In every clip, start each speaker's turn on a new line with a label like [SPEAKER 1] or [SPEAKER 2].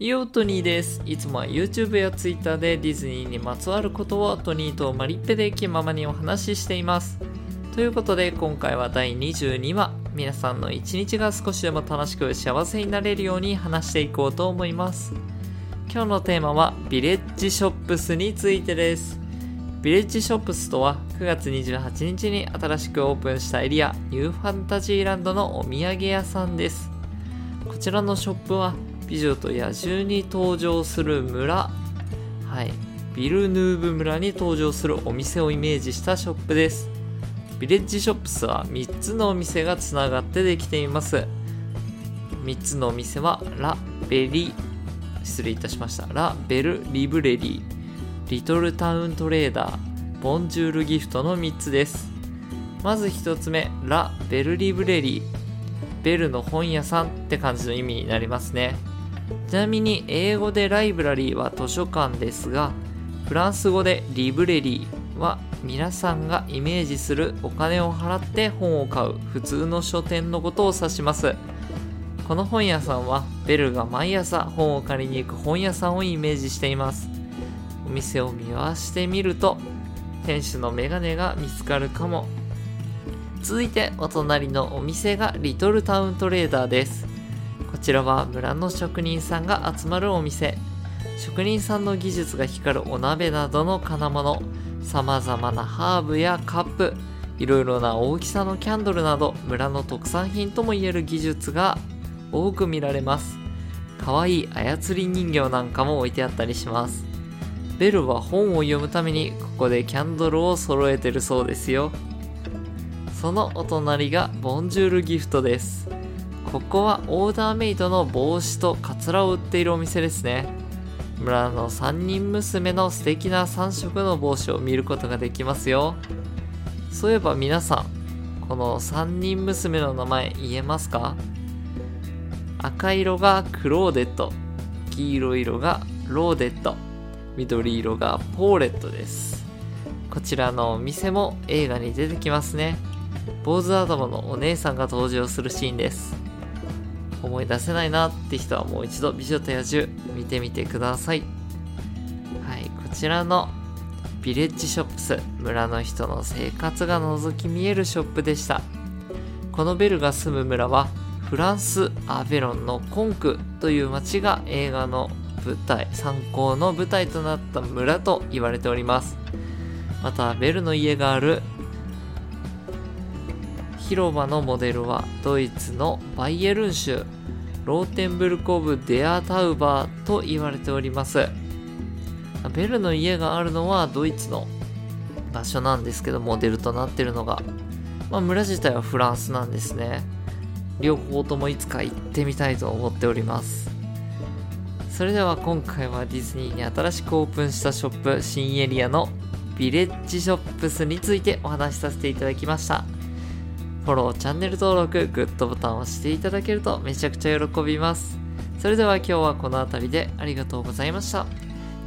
[SPEAKER 1] イオトニーです。いつもは YouTube や Twitter でディズニーにまつわることをトニーとマリッペで気ままにお話ししています。ということで今回は第22話、皆さんの一日が少しでも楽しく幸せになれるように話していこうと思います。今日のテーマはビレッジショップスについてです。ビレッジショップスとは9月28日に新しくオープンしたエリアニューファンタジーランドのお土産屋さんです。こちらのショップは美女と野獣に登場する村、はい、ビルヌーブ村に登場するお店をイメージしたショップです。ビレッジショップスは3つのお店がつながってできています。3つのお店はラ・ベリ失礼いたしました。ラ・ベル・リブレリー、リトルタウントレーダー、ボンジュールギフトの3つです。まず1つ目、ラ・ベル・リブレリー。ベルの本屋さんって感じの意味になりますね。ちなみに英語でライブラリーは図書館ですが、フランス語でリブレリーは皆さんがイメージするお金を払って本を買う普通の書店のことを指します。この本屋さんはベルが毎朝本を借りに行く本屋さんをイメージしています。お店を見回してみると店主のメガネが見つかるかも。続いてお隣のお店がリトルタウントレーダーです。ちらは村の職人さんが集まるお店。職人さんの技術が光るお鍋などの金物、様々なハーブやカップ、いろいろな大きさのキャンドルなど村の特産品ともいえる技術が多く見られます。かわいい操り人形なんかも置いてあったりします。ベルは本を読むためにここでキャンドルを揃えてるそうですよ。そのお隣がボンジュールギフトです。ここはオーダーメイドの帽子とカツラを売っているお店ですね。村の3人娘の素敵な3色の帽子を見ることができますよ。そういえば皆さん、この3人娘の名前言えますか？赤色がクローデット、黄色色がローデット、緑色がポーレットです。こちらのお店も映画に出てきますね。坊主頭のお姉さんが登場するシーンです。思い出せないなって人はもう一度美女と野獣見てみてください。はい、こちらのビレッジショップス、村の人の生活が覗き見えるショップでした。このベルが住む村はフランス・アベロンのコンクという町が映画の舞台、参考の舞台となった村と言われております。また、ベルの家がある広場のモデルはドイツのバイエルン州ローテンブルコブ・デアタウバーと言われております。ベルの家があるのはドイツの場所なんですけどモデルとなってるのが、まあ、村自体はフランスなんですね。両方ともいつか行ってみたいと思っております。それでは今回はディズニーに新しくオープンしたショップ新エリアのビレッジショップスについてお話しさせていただきました。フォロー、チャンネル登録、グッドボタンを押していただけるとめちゃくちゃ喜びます。それでは今日はこの辺りでありがとうございました。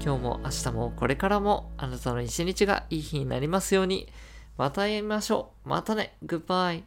[SPEAKER 1] 今日も明日もこれからもあなたの一日がいい日になりますように。また会いましょう。またね。グッバイ。